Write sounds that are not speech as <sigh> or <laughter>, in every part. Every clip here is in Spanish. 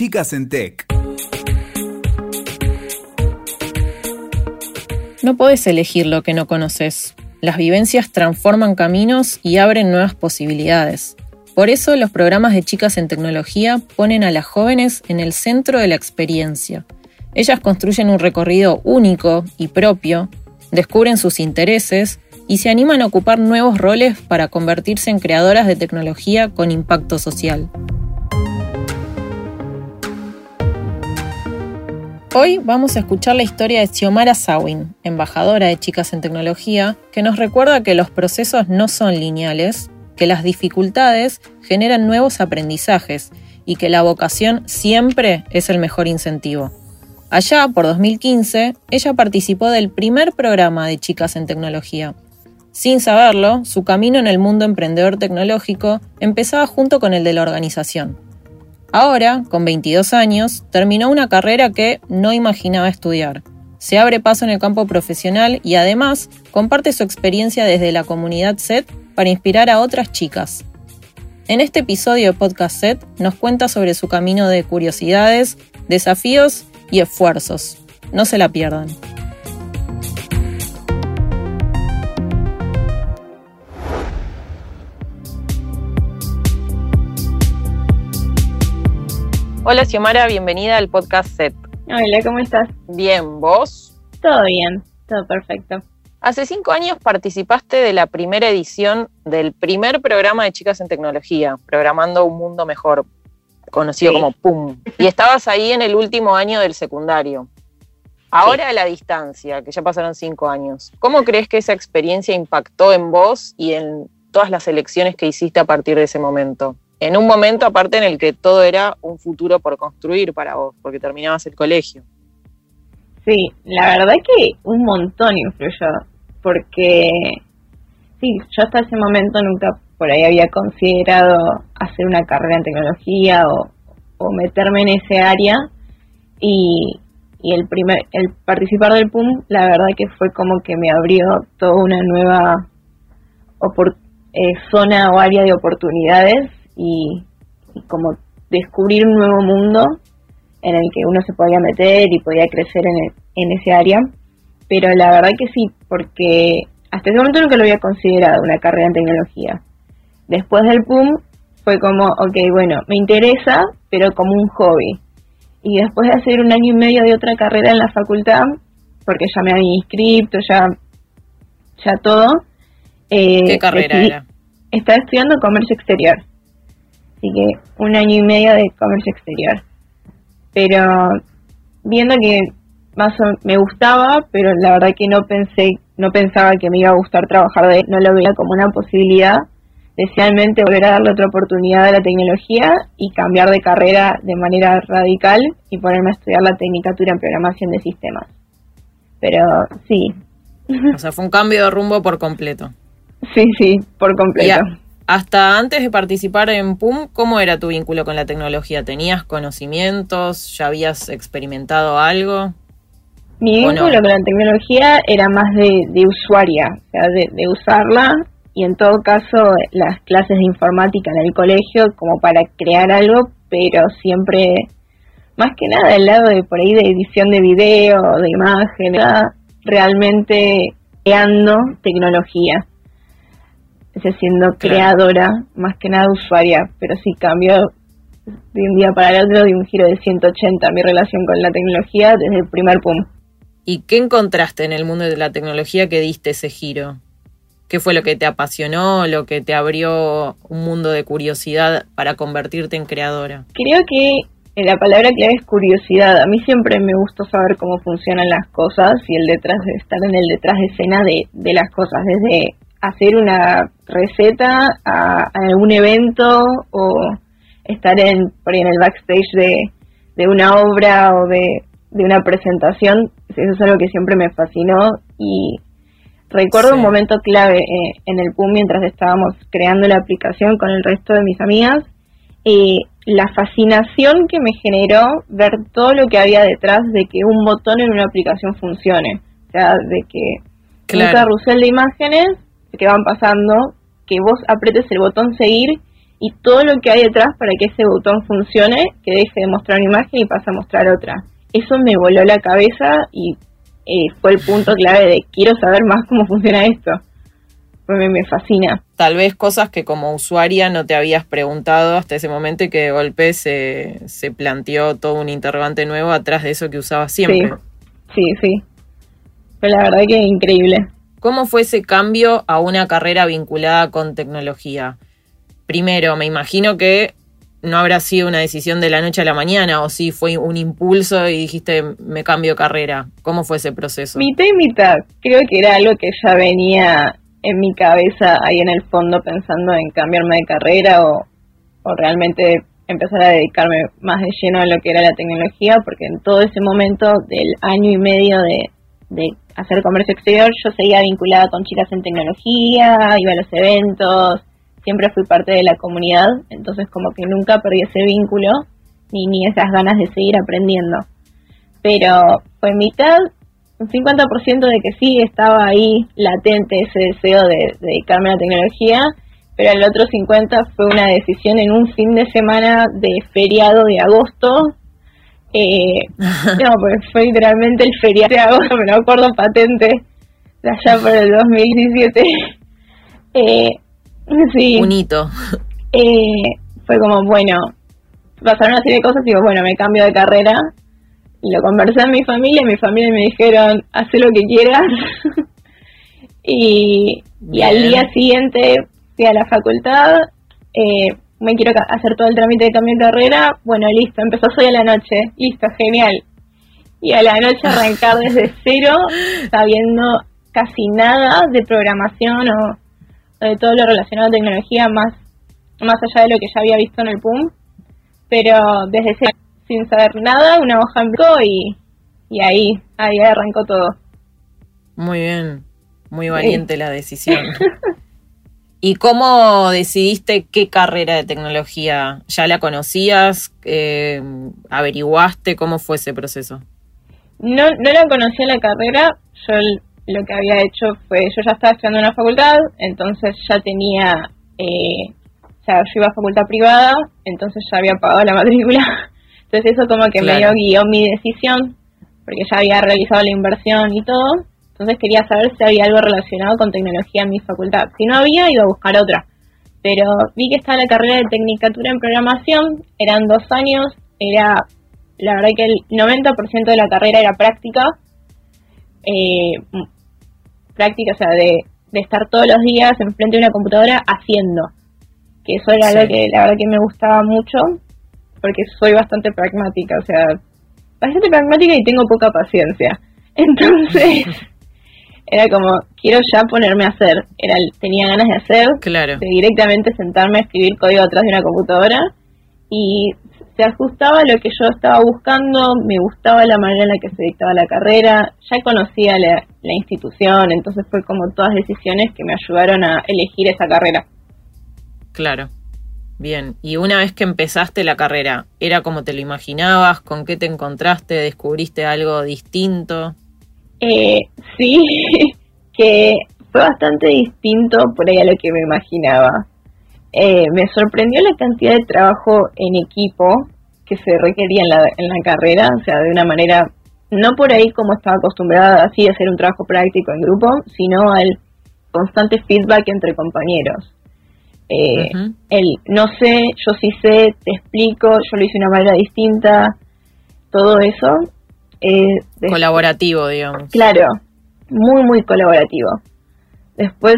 Chicas en Tech. No podés elegir lo que no conoces. Las vivencias transforman caminos y abren nuevas posibilidades. Por eso los programas de Chicas en Tecnología ponen a las jóvenes en el centro de la experiencia. Ellas construyen un recorrido único y propio, descubren sus intereses y se animan a ocupar nuevos roles para convertirse en creadoras de tecnología con impacto social. Hoy vamos a escuchar la historia de Xiomara Sawin, embajadora de Chicas en Tecnología, que nos recuerda que los procesos no son lineales, que las dificultades generan nuevos aprendizajes y que la vocación siempre es el mejor incentivo. Allá, por 2015, ella participó del primer programa de Chicas en Tecnología. Sin saberlo, su camino en el mundo emprendedor tecnológico empezaba junto con el de la organización. Ahora, con 22 años, terminó una carrera que no imaginaba estudiar. Se abre paso en el campo profesional y además comparte su experiencia desde la comunidad SET para inspirar a otras chicas. En este episodio de Podcast SET nos cuenta sobre su camino de curiosidades, desafíos y esfuerzos. No se la pierdan. Hola Xiomara, bienvenida al podcast SET. Hola, ¿cómo estás? Bien, ¿vos? Todo bien, todo perfecto. Hace cinco años participaste de la primera edición del primer programa de Chicas en Tecnología, Programando un Mundo Mejor, conocido como PUM. Y estabas ahí en el último año del secundario. Ahora a la distancia, que ya pasaron cinco años, ¿cómo crees que esa experiencia impactó en vos y en todas las elecciones que hiciste a partir de ese momento? En un momento aparte en el que todo era un futuro por construir para vos, porque terminabas el colegio. Sí, la verdad es que un montón influyó, porque sí, yo hasta ese momento nunca por ahí había considerado hacer una carrera en tecnología o, meterme en ese área y, el primer el participar del PUM la verdad que fue como que me abrió toda una nueva eh, zona o área de oportunidades y, como descubrir un nuevo mundo en el que uno se podía meter y podía crecer en, en ese área. Pero la verdad que sí, porque hasta ese momento nunca lo había considerado una carrera en tecnología. Después del PUM fue como, ok, bueno, me interesa, pero como un hobby. Y después de hacer un año y medio de otra carrera en la facultad, porque ya me había inscrito, ya, ya todo. Eh, ¿Qué carrera era? Estaba estudiando comercio exterior. Así que un año y medio de comercio exterior. Pero viendo que más me gustaba, pero la verdad que no pensé, no pensaba que me iba a gustar trabajar de, no lo veía como una posibilidad. Desealmente volver a darle otra oportunidad a la tecnología y cambiar de carrera de manera radical y ponerme a estudiar la tecnicatura en programación de sistemas. Pero sí. O sea, fue un cambio de rumbo por completo. Sí, sí, por completo. Hasta antes de participar en PUM, ¿cómo era tu vínculo con la tecnología? ¿Tenías conocimientos? ¿Ya habías experimentado algo? Mi vínculo con la tecnología era más de, usuaria, o sea, de, usarla y en todo caso las clases de informática en el colegio como para crear algo, pero siempre, más que nada del lado de por ahí de edición de video, de imagen, realmente creando tecnología siendo creadora, más que nada usuaria, pero sí cambió de un día para el otro de un giro de 180 mi relación con la tecnología desde el primer PUM. ¿Y qué encontraste en el mundo de la tecnología que diste ese giro? ¿Qué fue lo que te apasionó, lo que te abrió un mundo de curiosidad para convertirte en creadora? Creo que la palabra clave es curiosidad. A mí siempre me gustó saber cómo funcionan las cosas y el detrás de estar en el detrás de escena de, de las cosas, desde hacer una receta a, algún evento o estar en, por en el backstage de, de una obra o de, de, una presentación, eso es algo que siempre me fascinó y recuerdo un momento clave eh, en el PUM mientras estábamos creando la aplicación con el resto de mis amigas, y la fascinación que me generó ver todo lo que había detrás de que un botón en una aplicación funcione, o sea, de que un carrusel de imágenes que van pasando, que vos apretes el botón seguir y todo lo que hay detrás para que ese botón funcione, que deje de mostrar una imagen y pase a mostrar otra. Eso me voló la cabeza y eh, fue el punto clave de quiero saber más cómo funciona esto. Me, me fascina. Tal vez cosas que como usuaria no te habías preguntado hasta ese momento y que de golpe se, se planteó todo un interrogante nuevo atrás de eso que usabas siempre. Sí, sí, sí. Pero la verdad que increíble. ¿Cómo fue ese cambio a una carrera vinculada con tecnología? Primero, me imagino que no habrá sido una decisión de la noche a la mañana o si fue un impulso y dijiste me cambio carrera. ¿Cómo fue ese proceso? Mitad y mitad. Creo que era algo que ya venía en mi cabeza ahí en el fondo pensando en cambiarme de carrera o, o realmente empezar a dedicarme más de lleno a lo que era la tecnología porque en todo ese momento del año y medio de, de hacer comercio exterior, yo seguía vinculada con chicas en tecnología, iba a los eventos, siempre fui parte de la comunidad, entonces como que nunca perdí ese vínculo ni, ni esas ganas de seguir aprendiendo. Pero fue mitad, un 50% de que sí estaba ahí latente ese deseo de, dedicarme a la tecnología, pero el otro 50% fue una decisión en un fin de semana de feriado de agosto, eh, <laughs> no, pues fue literalmente el feriado <laughs> de agosto, me lo acuerdo patente, de allá por el 2017. <laughs> Eh, sí. Un hito. Eh, fue como, bueno, pasaron una serie de cosas y digo, bueno, me cambio de carrera. Y lo conversé en mi familia, y mi familia me dijeron, haz lo que quieras. y, y, al día siguiente fui a la facultad, eh, me quiero hacer todo el trámite de cambio de carrera, bueno, listo, empezó hoy a la noche, listo, genial. Y a la noche arrancar desde <laughs> cero, sabiendo casi nada de programación o, de todo lo relacionado a tecnología, más, más allá de lo que ya había visto en el PUM, pero desde cero, sin saber nada, una hoja en blanco y, y ahí, ahí arrancó todo. Muy bien, muy valiente la decisión. <laughs> ¿Y cómo decidiste qué carrera de tecnología? ¿Ya la conocías? Eh, ¿Averiguaste? ¿Cómo fue ese proceso? No, no la conocía la carrera. Yo lo que había hecho fue, yo ya estaba estudiando en una facultad, entonces ya tenía, eh, o sea, yo iba a facultad privada, entonces ya había pagado la matrícula. <laughs> Entonces eso como que medio guió mi decisión, porque ya había realizado la inversión y todo. Entonces quería saber si había algo relacionado con tecnología en mi facultad. Si no había, iba a buscar otra. Pero vi que estaba la carrera de Tecnicatura en Programación, eran dos años, era, la verdad que el 90% de la carrera era práctica, eh, práctica, o sea, de, estar todos los días enfrente de una computadora haciendo. Que eso era algo que la verdad que me gustaba mucho, porque soy bastante pragmática, o sea, bastante pragmática y tengo poca paciencia. <laughs> Entonces, <laughs> era como, quiero ya ponerme a hacer. Era, tenía ganas de hacer, claro. de directamente sentarme a escribir código atrás de una computadora y se ajustaba a lo que yo estaba buscando, me gustaba la manera en la que se dictaba la carrera, ya conocía la, la institución, entonces fue como todas decisiones que me ayudaron a elegir esa carrera. Claro. Bien, y una vez que empezaste la carrera, ¿era como te lo imaginabas? ¿Con qué te encontraste? ¿Descubriste algo distinto? Eh, sí, <laughs> que fue bastante distinto por ahí a lo que me imaginaba. Eh, me sorprendió la cantidad de trabajo en equipo que se requería en la, en la carrera, o sea, de una manera, no por ahí como estaba acostumbrada así a hacer un trabajo práctico en grupo, sino al constante feedback entre compañeros. Eh, El no sé, yo sí sé, te explico, yo lo hice de una manera distinta, todo eso eh, colaborativo, digamos. Claro, muy, muy colaborativo. Después,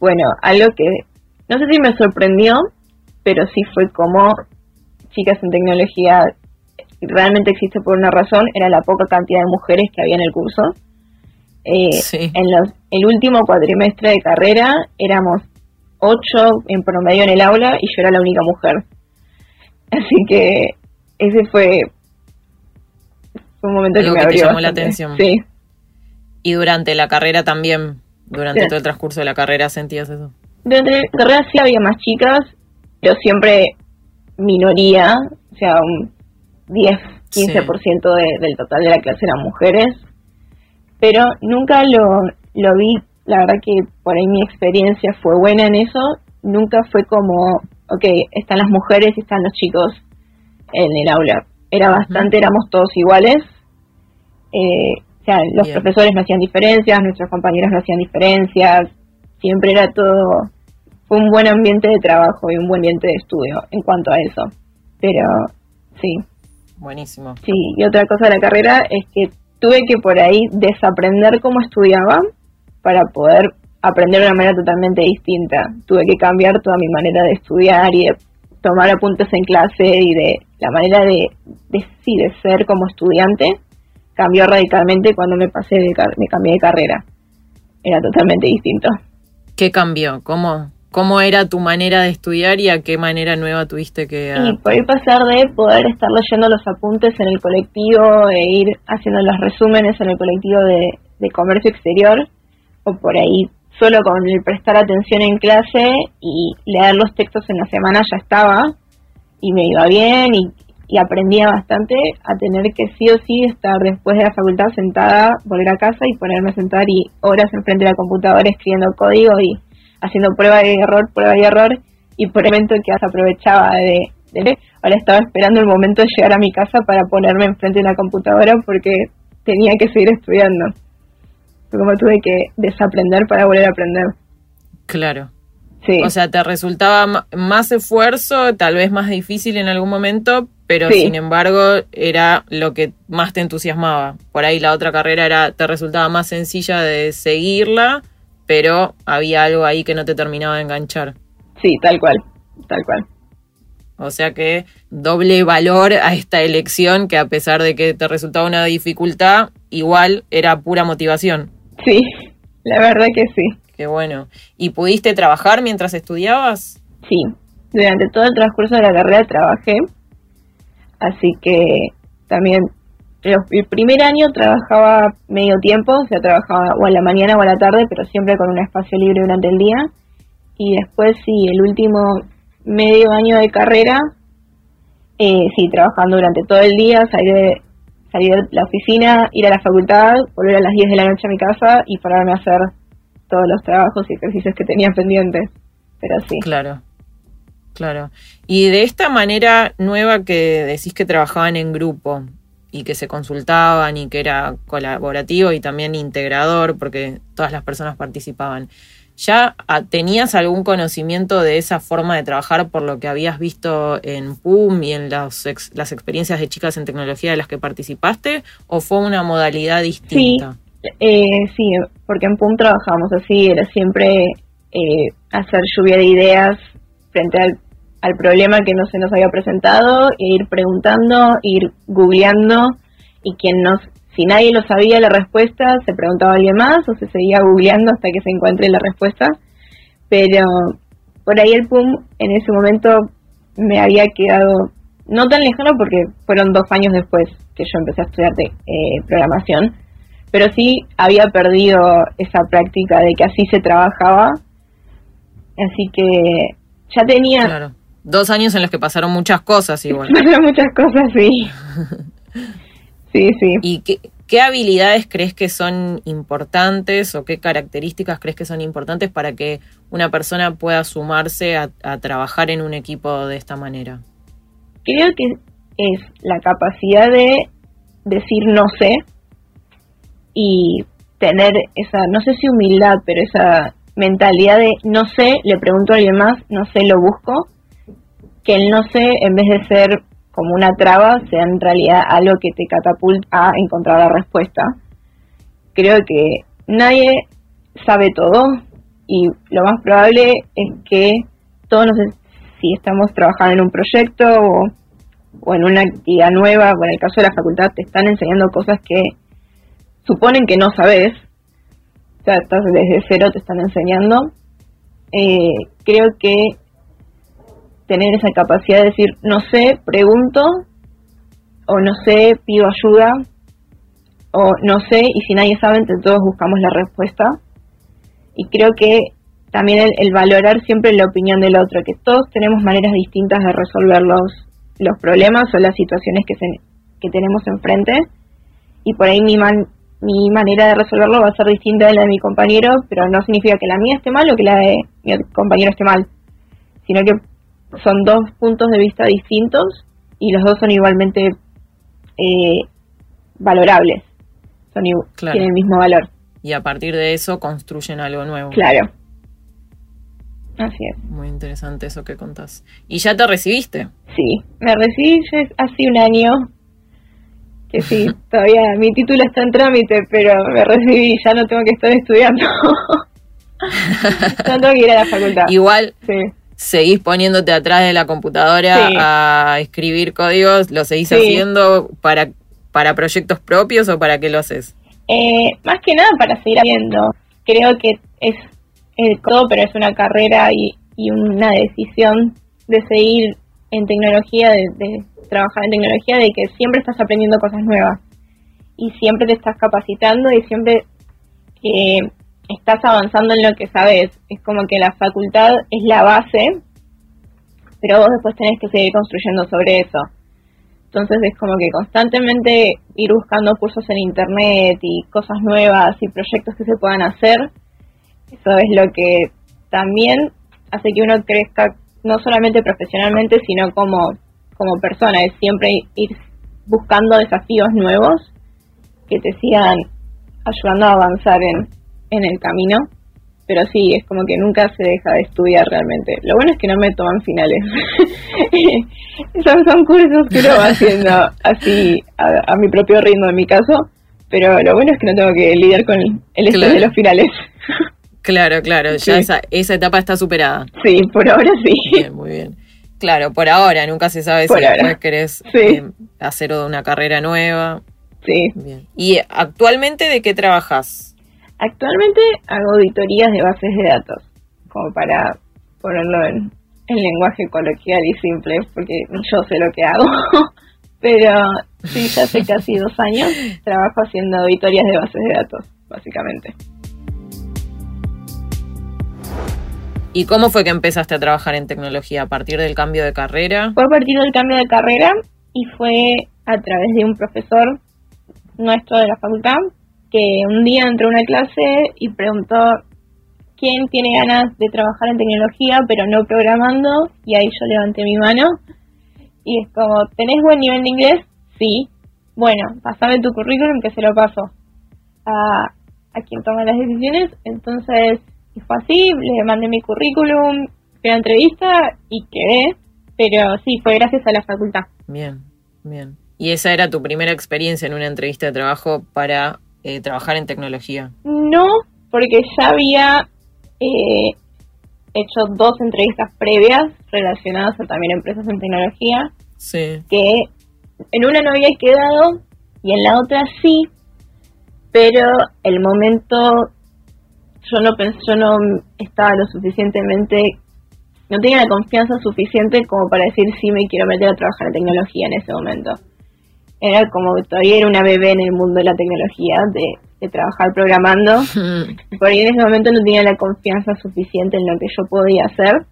bueno, algo que no sé si me sorprendió, pero sí fue como chicas en tecnología realmente existe por una razón, era la poca cantidad de mujeres que había en el curso. Eh, en los, el último cuatrimestre de carrera éramos ocho en promedio en el aula y yo era la única mujer. <laughs> Así que ese fue fue un momento que me te llamó la atención. Sí. Y durante la carrera también, durante todo el transcurso de la carrera, sentías eso. Durante la carrera sí había más chicas, pero siempre minoría, o sea, un 10, 15% de, del total de la clase eran mujeres. Pero nunca lo, vi, la verdad que por ahí mi experiencia fue buena en eso, nunca fue como, ok, están las mujeres y están los chicos en el aula. Era bastante, éramos todos iguales. Eh, o sea, los profesores no hacían diferencias, nuestros compañeros no hacían diferencias, siempre era todo, fue un buen ambiente de trabajo y un buen ambiente de estudio en cuanto a eso. Pero sí. Buenísimo. Sí, y otra cosa de la carrera es que tuve que por ahí desaprender cómo estudiaba para poder aprender de una manera totalmente distinta. Tuve que cambiar toda mi manera de estudiar y de tomar apuntes en clase y de la manera de, de, de ser como estudiante cambió radicalmente cuando me pasé de me cambié de carrera. Era totalmente distinto. ¿Qué cambió? ¿Cómo, ¿Cómo era tu manera de estudiar y a qué manera nueva tuviste que...? Y por pasar de poder estar leyendo los apuntes en el colectivo e ir haciendo los resúmenes en el colectivo de, de comercio exterior, o por ahí solo con el prestar atención en clase y leer los textos en la semana ya estaba y me iba bien y, y aprendía bastante a tener que sí o sí estar después de la facultad sentada, volver a casa y ponerme a sentar y horas enfrente de la computadora escribiendo código y haciendo prueba y error, prueba y error y por el momento que aprovechaba de, de ahora estaba esperando el momento de llegar a mi casa para ponerme enfrente de la computadora porque tenía que seguir estudiando. Como tuve que desaprender para volver a aprender. Claro. O sea, te resultaba más esfuerzo, tal vez más difícil en algún momento, pero sin embargo era lo que más te entusiasmaba. Por ahí la otra carrera era te resultaba más sencilla de seguirla, pero había algo ahí que no te terminaba de enganchar. Sí, tal cual, tal cual. O sea que doble valor a esta elección que a pesar de que te resultaba una dificultad, igual era pura motivación. Sí, la verdad que sí. Qué bueno. ¿Y pudiste trabajar mientras estudiabas? Sí, durante todo el transcurso de la carrera trabajé, así que también el primer año trabajaba medio tiempo, o sea, trabajaba o a la mañana o a la tarde, pero siempre con un espacio libre durante el día. Y después sí, el último medio año de carrera, eh, sí, trabajando durante todo el día, salir de, salir de la oficina, ir a la facultad, volver a las 10 de la noche a mi casa y pararme a hacer todos los trabajos y ejercicios que tenía pendientes. Pero sí. Claro, claro. Y de esta manera nueva que decís que trabajaban en grupo y que se consultaban y que era colaborativo y también integrador porque todas las personas participaban. ¿Ya tenías algún conocimiento de esa forma de trabajar por lo que habías visto en PUM y en las, las experiencias de chicas en tecnología de las que participaste? ¿O fue una modalidad distinta? Eh, sí, porque en PUM trabajamos así, era siempre eh, hacer lluvia de ideas frente al, problema que no se nos había presentado, e ir preguntando, ir googleando, y quien nos, si nadie lo sabía la respuesta, se preguntaba a alguien más o se seguía googleando hasta que se encuentre la respuesta. Pero por ahí el PUM en ese momento me había quedado no tan lejano porque fueron dos años después que yo empecé a estudiar de, eh, programación pero sí había perdido esa práctica de que así se trabajaba. Así que ya tenía... Claro. Dos años en los que pasaron muchas cosas <laughs> igual. Pasaron muchas cosas, sí. <laughs> sí, sí. ¿Y qué, qué habilidades crees que son importantes o qué características crees que son importantes para que una persona pueda sumarse a, a trabajar en un equipo de esta manera? Creo que es la capacidad de decir no sé, y tener esa, no sé si humildad, pero esa mentalidad de no sé, le pregunto a alguien más, no sé, lo busco, que el no sé, en vez de ser como una traba, sea en realidad algo que te catapulta a encontrar la respuesta. Creo que nadie sabe todo y lo más probable es que todos nos, si estamos trabajando en un proyecto o, en una actividad nueva, o en el caso de la facultad, te están enseñando cosas que suponen que no sabes, estás desde cero, te están enseñando. Eh, creo que tener esa capacidad de decir, no sé, pregunto, o no sé, pido ayuda, o no sé, y si nadie sabe, entre todos buscamos la respuesta. Y creo que también el, valorar siempre la opinión del otro, que todos tenemos maneras distintas de resolver los, los problemas o las situaciones que, se, que tenemos enfrente. Y por ahí mi, man, mi manera de resolverlo va a ser distinta de la de mi compañero, pero no significa que la mía esté mal o que la de mi compañero esté mal, sino que son dos puntos de vista distintos y los dos son igualmente eh, valorables, son tienen el mismo valor. Y a partir de eso construyen algo nuevo. Claro. Así es. Muy interesante eso que contás. ¿Y ya te recibiste? Sí, me recibí hace un año. Que sí, todavía mi título está en trámite, pero me recibí y ya no tengo que estar estudiando. <laughs> no tengo que ir a la facultad. Igual, sí seguís poniéndote atrás de la computadora a escribir códigos, ¿lo seguís haciendo para, para proyectos propios o para qué lo haces? Eh, más que nada para seguir haciendo. Creo que es el todo, pero es una carrera y, una decisión de seguir en tecnología, de, trabajar en tecnología, de que siempre estás aprendiendo cosas nuevas y siempre te estás capacitando y siempre eh, estás avanzando en lo que sabes. Es como que la facultad es la base, pero vos después tenés que seguir construyendo sobre eso. Entonces es como que constantemente ir buscando cursos en internet y cosas nuevas y proyectos que se puedan hacer. Eso es lo que también hace que uno crezca no solamente profesionalmente, sino como, como persona. Es siempre ir buscando desafíos nuevos que te sigan ayudando a avanzar en, en el camino, pero sí, es como que nunca se deja de estudiar realmente. Lo bueno es que no me toman finales. <laughs> son, son cursos que uno va haciendo así a, mi propio ritmo en mi caso, pero lo bueno es que no tengo que lidiar con el, estrés de los finales. claro, claro, ya esa, esa etapa está superada. Sí, por ahora sí. Bien, muy bien. Claro, por ahora, nunca se sabe si después querés eh, hacer una carrera nueva. Sí. Bien. ¿Y actualmente de qué trabajas? Actualmente hago auditorías de bases de datos, como para ponerlo en, lenguaje coloquial y simple, porque yo sé lo que hago. <laughs> Pero sí, ya hace casi dos años <laughs> trabajo haciendo auditorías de bases de datos, básicamente. ¿Y cómo fue que empezaste a trabajar en tecnología? ¿A partir del cambio de carrera? Fue a partir del cambio de carrera y fue a través de un profesor nuestro de la facultad que un día entró a una clase y preguntó quién tiene ganas de trabajar en tecnología pero no programando y ahí yo levanté mi mano y es como, ¿tenés buen nivel de inglés? Sí. Bueno, pasame tu currículum que se lo paso a, a quien toma las decisiones. Entonces, fue así, le mandé mi currículum, fui a la entrevista y quedé, pero sí, fue gracias a la facultad. Bien, bien. ¿Y esa era tu primera experiencia en una entrevista de trabajo para eh, trabajar en tecnología? No, porque ya había eh, hecho dos entrevistas previas relacionadas a también empresas en tecnología. Sí. Que en una no había quedado y en la otra sí, pero el momento yo no pensé, yo no estaba lo suficientemente, no tenía la confianza suficiente como para decir sí me quiero meter a trabajar en tecnología en ese momento era como todavía era una bebé en el mundo de la tecnología, de, trabajar programando. <laughs> Por ahí en ese momento no tenía la confianza suficiente en lo que yo podía hacer.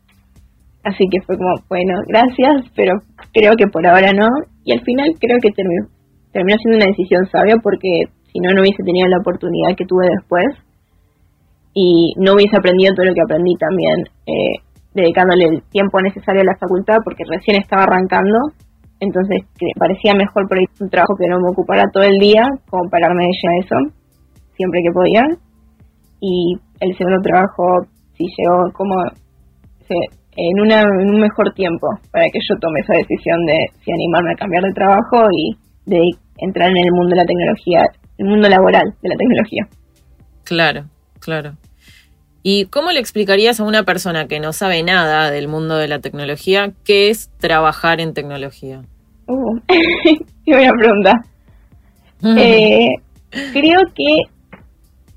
Así que fue como, bueno, gracias, pero creo que por ahora no. Y al final creo que terminó, terminó siendo una decisión sabia porque si no, no hubiese tenido la oportunidad que tuve después. Y no hubiese aprendido todo lo que aprendí también, eh, dedicándole el tiempo necesario a la facultad porque recién estaba arrancando entonces parecía mejor por ahí un trabajo que no me ocupara todo el día, como pararme de lleno a eso, siempre que podía. Y el segundo trabajo sí llegó como en, una, en un mejor tiempo para que yo tome esa decisión de si animarme a cambiar de trabajo y de entrar en el mundo de la tecnología, el mundo laboral de la tecnología. Claro, claro. ¿Y cómo le explicarías a una persona que no sabe nada del mundo de la tecnología qué es trabajar en tecnología? Uh, <laughs> qué buena pregunta. <laughs> Eh, creo que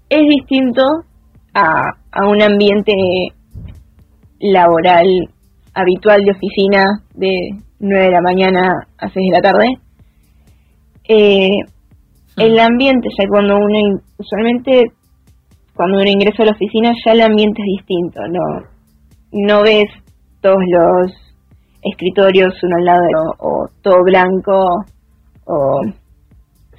es distinto a, un ambiente laboral habitual de oficina de 9 de la mañana a 6 de la tarde. Eh, el ambiente, ya cuando uno usualmente cuando uno ingresa a la oficina ya el ambiente es distinto, no, no ves todos los escritorios uno al lado o, todo blanco o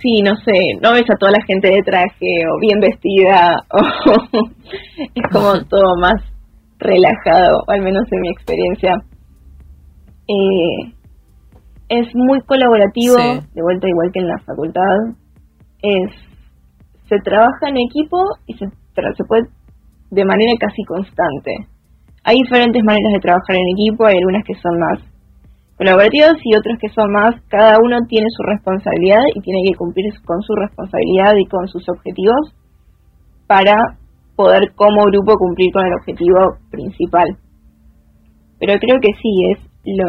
sí, no sé, no ves a toda la gente de traje o bien vestida o <laughs> es como <laughs> todo más relajado, al menos en mi experiencia. Eh, es muy colaborativo, de vuelta igual que en la facultad. Es, se trabaja en equipo y se, se puede de manera casi constante. Hay diferentes maneras de trabajar en equipo, hay algunas que son más colaborativas y otras que son más, cada uno tiene su responsabilidad y tiene que cumplir con su responsabilidad y con sus objetivos para poder como grupo cumplir con el objetivo principal. Pero creo que sí, es lo,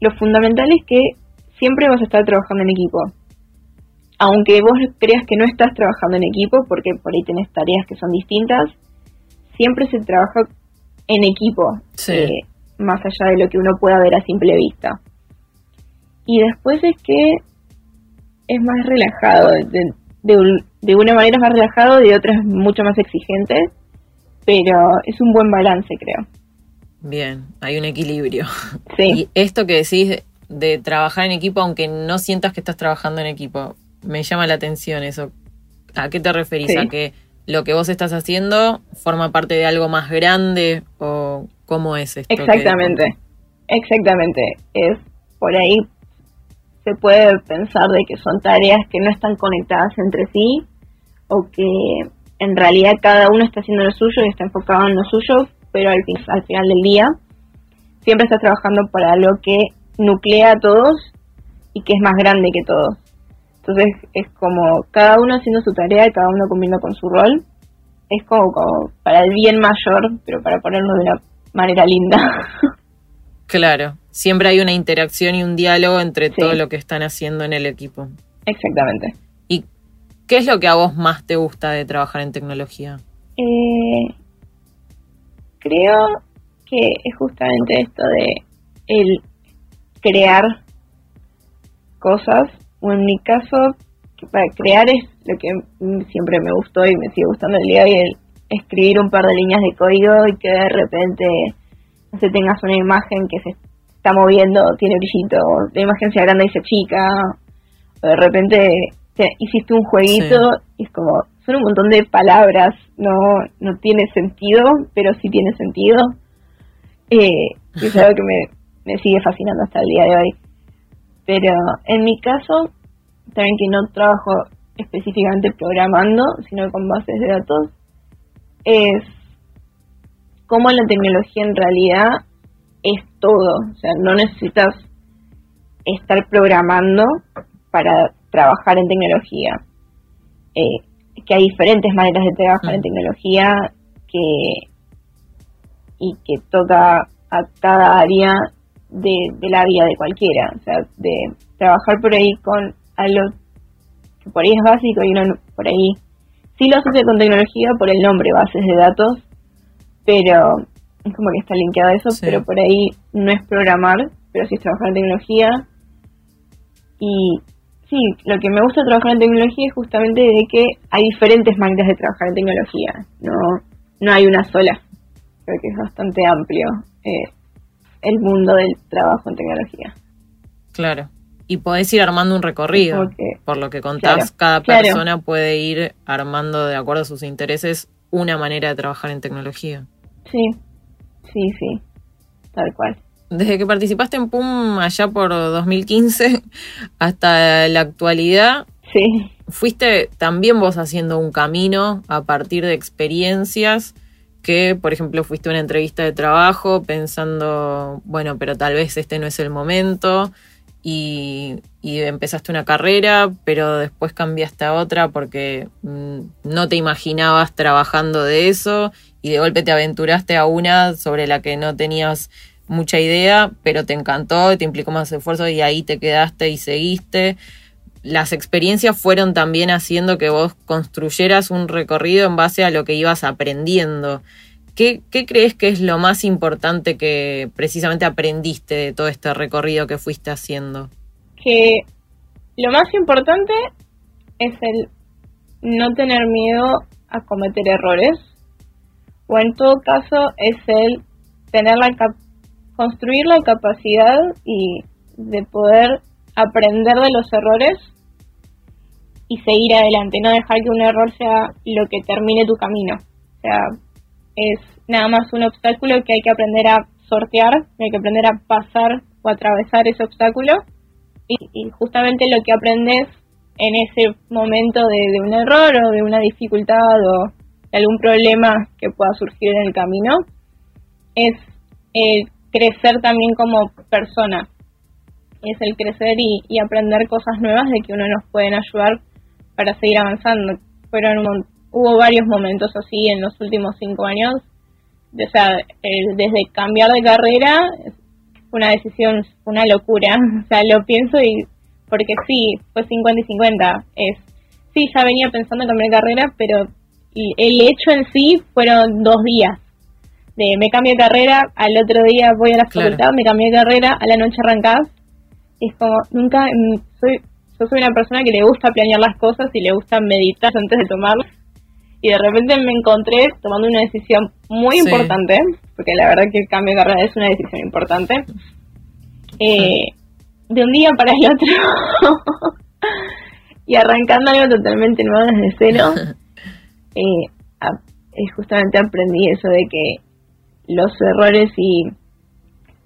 lo fundamental es que siempre vas a estar trabajando en equipo. Aunque vos creas que no estás trabajando en equipo, porque por ahí tenés tareas que son distintas, siempre se trabaja en equipo, eh, más allá de lo que uno pueda ver a simple vista. Y después es que es más relajado, de, de, una manera es más relajado, de otra es mucho más exigente, pero es un buen balance, creo. Bien, hay un equilibrio. Sí. Y esto que decís de trabajar en equipo, aunque no sientas que estás trabajando en equipo, me llama la atención eso. ¿A qué te referís? ¿A que lo que vos estás haciendo forma parte de algo más grande o cómo es esto? Exactamente, exactamente. Es por ahí se puede pensar de que son tareas que no están conectadas entre sí o que en realidad cada uno está haciendo lo suyo y está enfocado en lo suyo, pero al, al final del día siempre estás trabajando para algo que nuclea a todos y que es más grande que todos. Entonces es como cada uno haciendo su tarea y cada uno cumpliendo con su rol. Es como, como para el bien mayor, pero para ponerlo de una manera linda. <laughs> Claro, siempre hay una interacción y un diálogo entre todo lo que están haciendo en el equipo. Exactamente. ¿Y qué es lo que a vos más te gusta de trabajar en tecnología? Eh, creo que es justamente esto de el crear cosas, o en mi caso, para crear es lo que siempre me gustó y me sigue gustando el día de hoy, el escribir un par de líneas de código y que de repente no sé, tengas una imagen que se está moviendo, tiene brillito, la imagen se agranda y se chica, o de repente hiciste un jueguito y es como, son un montón de palabras, no, no tiene sentido, pero sí tiene sentido. Eh, y es algo que me, me sigue fascinando hasta el día de hoy. Pero en mi caso, también que no trabajo específicamente programando, sino con bases de datos, es cómo la tecnología en realidad es todo. O sea, no necesitas estar programando para trabajar en tecnología. Eh, que hay diferentes maneras de trabajar en mm. tecnología que y que toca a cada área de, la vida de cualquiera. O sea, de trabajar por ahí con algo que por ahí es básico y uno por ahí sí lo asocia con tecnología por el nombre, bases de datos, pero es como que está linkeado a eso, pero por ahí no es programar, pero sí es trabajar en tecnología. Y sí, lo que me gusta trabajar en tecnología es justamente de que hay diferentes maneras de trabajar en tecnología, no, no hay una sola. Creo que es bastante amplio eh, el mundo del trabajo en tecnología. Claro. Y podés ir armando un recorrido. Por lo que contás, cada persona puede ir armando de acuerdo a sus intereses una manera de trabajar en tecnología. Sí, sí, sí, tal cual. Desde que participaste en PUM allá por 2015 <laughs> hasta la actualidad, sí. fuiste también vos haciendo un camino a partir de experiencias que, por ejemplo, fuiste a una entrevista de trabajo pensando, bueno, pero tal vez este no es el momento y, empezaste una carrera, pero después cambiaste a otra porque mm, no te imaginabas trabajando de eso y de golpe te aventuraste a una sobre la que no tenías mucha idea, pero te encantó, te implicó más esfuerzo y ahí te quedaste y seguiste. Las experiencias fueron también haciendo que vos construyeras un recorrido en base a lo que ibas aprendiendo. ¿Qué, ¿Qué, crees que es lo más importante que precisamente aprendiste de todo este recorrido que fuiste haciendo? Que lo más importante es el no tener miedo a cometer errores, o en todo caso es el tener la construir la capacidad y de poder aprender de los errores y seguir adelante, no dejar que un error sea lo que termine tu camino. O sea, es nada más un obstáculo que hay que aprender a sortear, hay que aprender a pasar o atravesar ese obstáculo y, justamente lo que aprendes en ese momento de, un error o de una dificultad o de algún problema que pueda surgir en el camino es el crecer también como persona. Es el crecer y, y aprender cosas nuevas de que uno nos pueden ayudar para seguir avanzando. Fueron hubo varios momentos así en los últimos cinco años. O sea, desde cambiar de carrera fue una decisión, una locura. <laughs> O sea, lo pienso y porque sí, fue 50 y 50. Es, sí, ya venía pensando en cambiar de carrera, pero el hecho en sí fueron dos días. De me cambio de carrera, al otro día voy a la facultad, me cambio de carrera, a la noche arrancás. Es como, nunca, mm, soy, yo soy una persona que le gusta planear las cosas y le gusta meditar antes de tomarlas. Y de repente me encontré tomando una decisión muy importante, porque la verdad que el cambio de carrera es una decisión importante. Eh, de un día para el otro <laughs> y arrancando algo totalmente nuevo desde cero, <laughs> eh, eh, justamente aprendí eso de que los errores y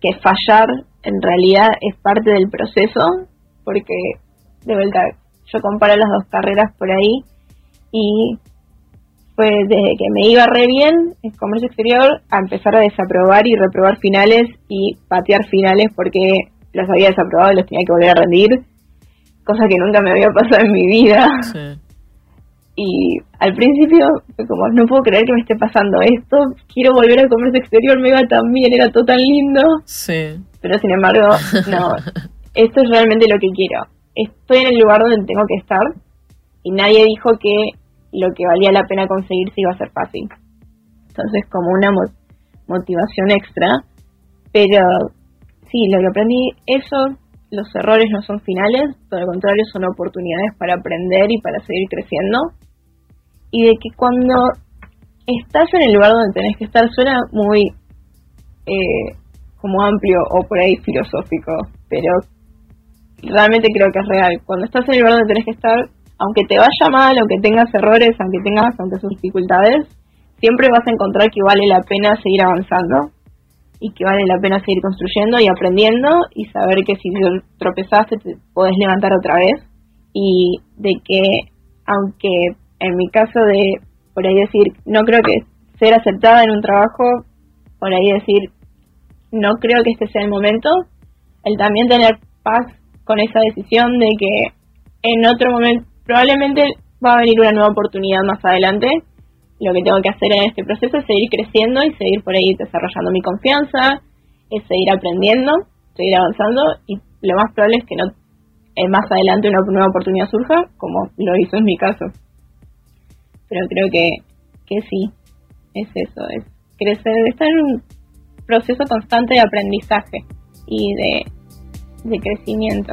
que fallar en realidad es parte del proceso, porque de vuelta, yo comparo las dos carreras por ahí y fue desde que me iba re bien en comercio exterior a empezar a desaprobar y reprobar finales y patear finales porque los había desaprobado y los tenía que volver a rendir, cosa que nunca me había pasado en mi vida. Y al principio fue como, no puedo creer que me esté pasando esto, quiero volver al comercio exterior, me iba tan bien, era todo tan lindo. Pero sin embargo, no, <laughs> esto es realmente lo que quiero estoy en el lugar donde tengo que estar y nadie dijo que lo que valía la pena conseguir se iba a ser fácil. Entonces, como una motivación extra, pero sí, lo que aprendí, eso, los errores no son finales, todo lo contrario, son oportunidades para aprender y para seguir creciendo. Y de que cuando estás en el lugar donde tenés que estar, suena muy eh, como amplio o por ahí filosófico, pero realmente creo que es real. Cuando estás en el lugar donde tenés que estar, aunque te vaya mal, aunque tengas errores, aunque tengas aunque sus dificultades, siempre vas a encontrar que vale la pena seguir avanzando y que vale la pena seguir construyendo y aprendiendo y saber que si tropezaste te podés levantar otra vez y de que aunque en mi caso de por ahí decir no creo que ser aceptada en un trabajo por ahí decir no creo que este sea el momento el también tener paz con esa decisión de que en otro momento probablemente va a venir una nueva oportunidad más adelante. Lo que tengo que hacer en este proceso es seguir creciendo y seguir por ahí desarrollando mi confianza, es seguir aprendiendo, seguir avanzando y lo más probable es que no eh, más adelante una nueva oportunidad surja, como lo hizo en mi caso. Pero creo que, que sí, es eso, es crecer, estar en un proceso constante de aprendizaje y de de crecimiento.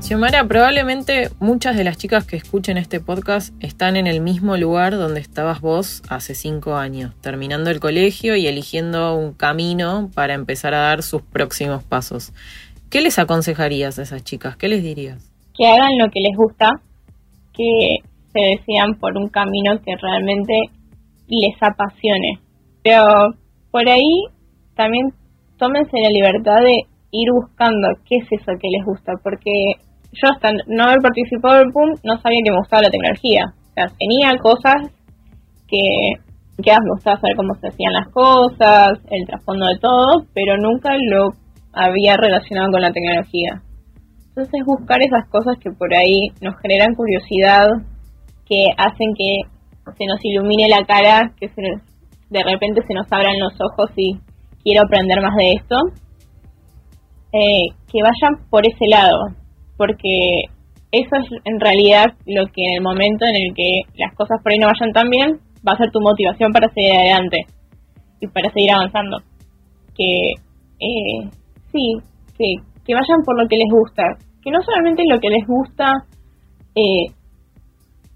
Xiomara, probablemente muchas de las chicas que escuchen este podcast están en el mismo lugar donde estabas vos hace cinco años, terminando el colegio y eligiendo un camino para empezar a dar sus próximos pasos. ¿Qué les aconsejarías a esas chicas? ¿Qué les dirías? Que hagan lo que les gusta, que se decidan por un camino que realmente les apasione. Pero por ahí también tómense la libertad de ir buscando qué es eso que les gusta, porque yo hasta no haber participado del PUM no sabía que me gustaba la tecnología. O sea, tenía cosas que, que me gustaba saber cómo se hacían las cosas, el trasfondo de todo, pero nunca lo había relacionado con la tecnología. Entonces buscar esas cosas que por ahí nos generan curiosidad, que hacen que se nos ilumine la cara, que se de repente se nos abran los ojos y quiero aprender más de esto, eh, que vayan por ese lado, porque eso es en realidad lo que en el momento en el que las cosas por ahí no vayan tan bien, va a ser tu motivación para seguir adelante y para seguir avanzando. Que eh, sí, que, que vayan por lo que les gusta, que no solamente lo que les gusta eh,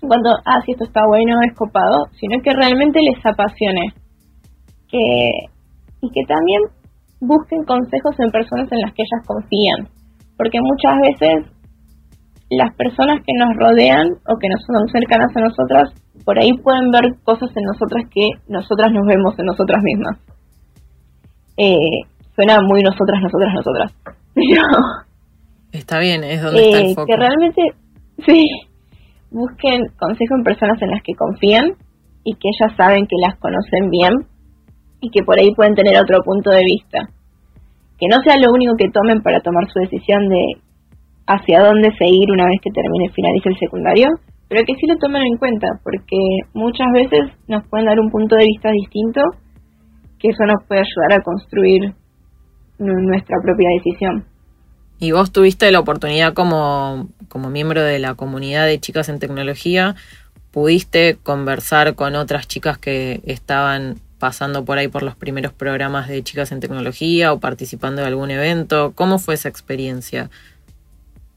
cuando, ah, si esto está bueno, es copado, sino que realmente les apasione que, y que también busquen consejos en personas en las que ellas confían, porque muchas veces las personas que nos rodean o que nos son cercanas a nosotras por ahí pueden ver cosas en nosotras que nosotras nos vemos en nosotras mismas. Eh, suena muy nosotras, nosotras, nosotras. <laughs> Pero, está bien, es donde está el eh, foco. Que realmente, sí, busquen consejo en personas en las que confían y que ellas saben que las conocen bien y que por ahí pueden tener otro punto de vista. Que no sea lo único que tomen para tomar su decisión de hacia dónde seguir una vez que termine, finalice el secundario, pero que sí lo tomen en cuenta, porque muchas veces nos pueden dar un punto de vista distinto, que eso nos puede ayudar a construir nuestra propia decisión. Y vos tuviste la oportunidad como, como miembro de la comunidad de chicas en tecnología, pudiste conversar con otras chicas que estaban pasando por ahí por los primeros programas de chicas en tecnología o participando de algún evento. ¿Cómo fue esa experiencia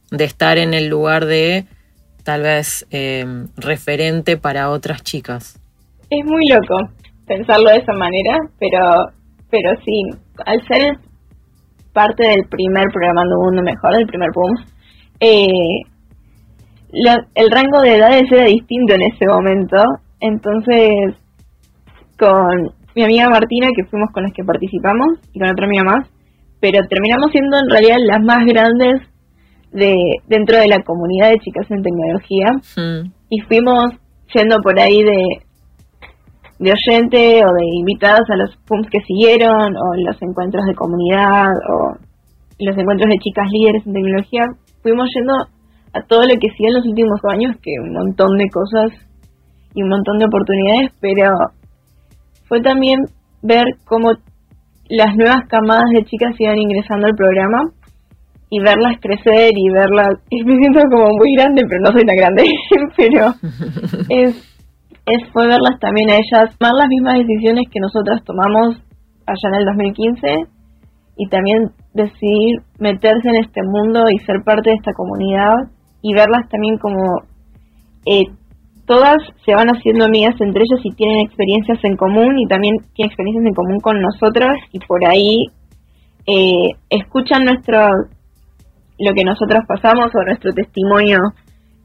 de estar en el lugar de tal vez eh, referente para otras chicas? Es muy loco pensarlo de esa manera, pero, pero sí, al ser parte del primer Programando un Mundo Mejor, del primer boom, eh, el rango de edades era distinto en ese momento, entonces con mi amiga Martina, que fuimos con las que participamos, y con otra amiga más, pero terminamos siendo en realidad las más grandes de dentro de la comunidad de chicas en tecnología, Hmm. y fuimos yendo por ahí de, de oyente o de invitadas a los PUMs que siguieron, o los encuentros de comunidad, o los encuentros de chicas líderes en tecnología, fuimos yendo a todo lo que sigue en los últimos años, que un montón de cosas y un montón de oportunidades, pero fue también ver cómo las nuevas camadas de chicas iban ingresando al programa y verlas crecer y verlas, <laughs> y me siento como muy grande, pero no soy tan grande, <laughs> pero es, <laughs> es fue verlas también a ellas, tomar las mismas decisiones que nosotras tomamos allá en el 2015 y también decidir meterse en este mundo y ser parte de esta comunidad y verlas también como eh, todas se van haciendo amigas entre ellas y tienen experiencias en común y también tienen experiencias en común con nosotras y por ahí eh, escuchan nuestro lo que nosotras pasamos o nuestro testimonio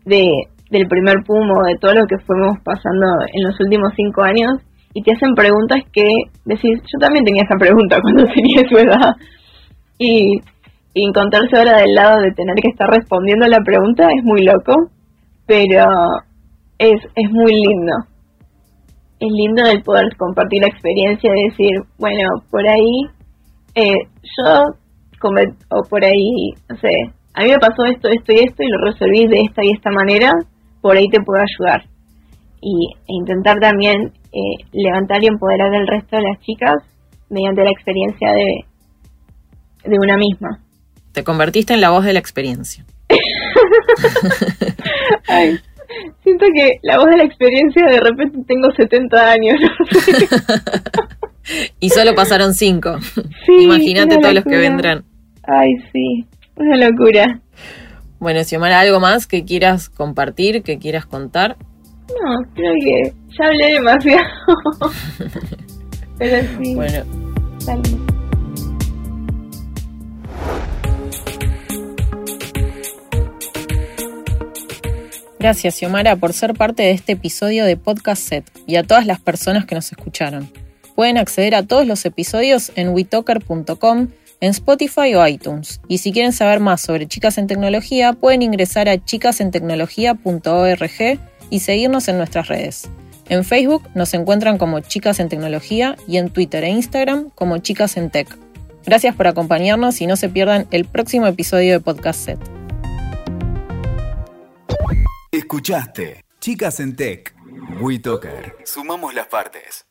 de del primer pumo de todo lo que fuimos pasando en los últimos cinco años y te hacen preguntas que decís yo también tenía esa pregunta <laughs> cuando tenía su edad y, y encontrarse ahora del lado de tener que estar respondiendo la pregunta es muy loco pero es, es muy lindo. Es lindo el poder compartir la experiencia de decir, bueno, por ahí eh, yo, o por ahí, no sé, a mí me pasó esto, esto y esto y lo resolví de esta y esta manera, por ahí te puedo ayudar. Y e intentar también eh, levantar y empoderar al resto de las chicas mediante la experiencia de, de una misma. Te convertiste en la voz de la experiencia. <laughs> Ay, siento que la voz de la experiencia de repente tengo 70 años. No sé. <laughs> y solo pasaron cinco. Sí, Imagínate todos los que vendrán. Ay, sí, una locura. Bueno, Xiomara, ¿algo más que quieras compartir, que quieras contar? No, creo que ya hablé demasiado. <laughs> Pero sí, Bueno, dale. gracias Xiomara por ser parte de este episodio de Podcast Set y a todas las personas que nos escucharon. Pueden acceder a todos los episodios en witoker.com, en Spotify o iTunes. Y si quieren saber más sobre Chicas en Tecnología, pueden ingresar a chicasentecnología.org y seguirnos en nuestras redes. En Facebook nos encuentran como Chicas en Tecnología y en Twitter e Instagram como Chicas en Tech. Gracias por acompañarnos y no se pierdan el próximo episodio de Podcast Set. Escuchaste Chicas en Tech. WeToker. Sumamos las partes.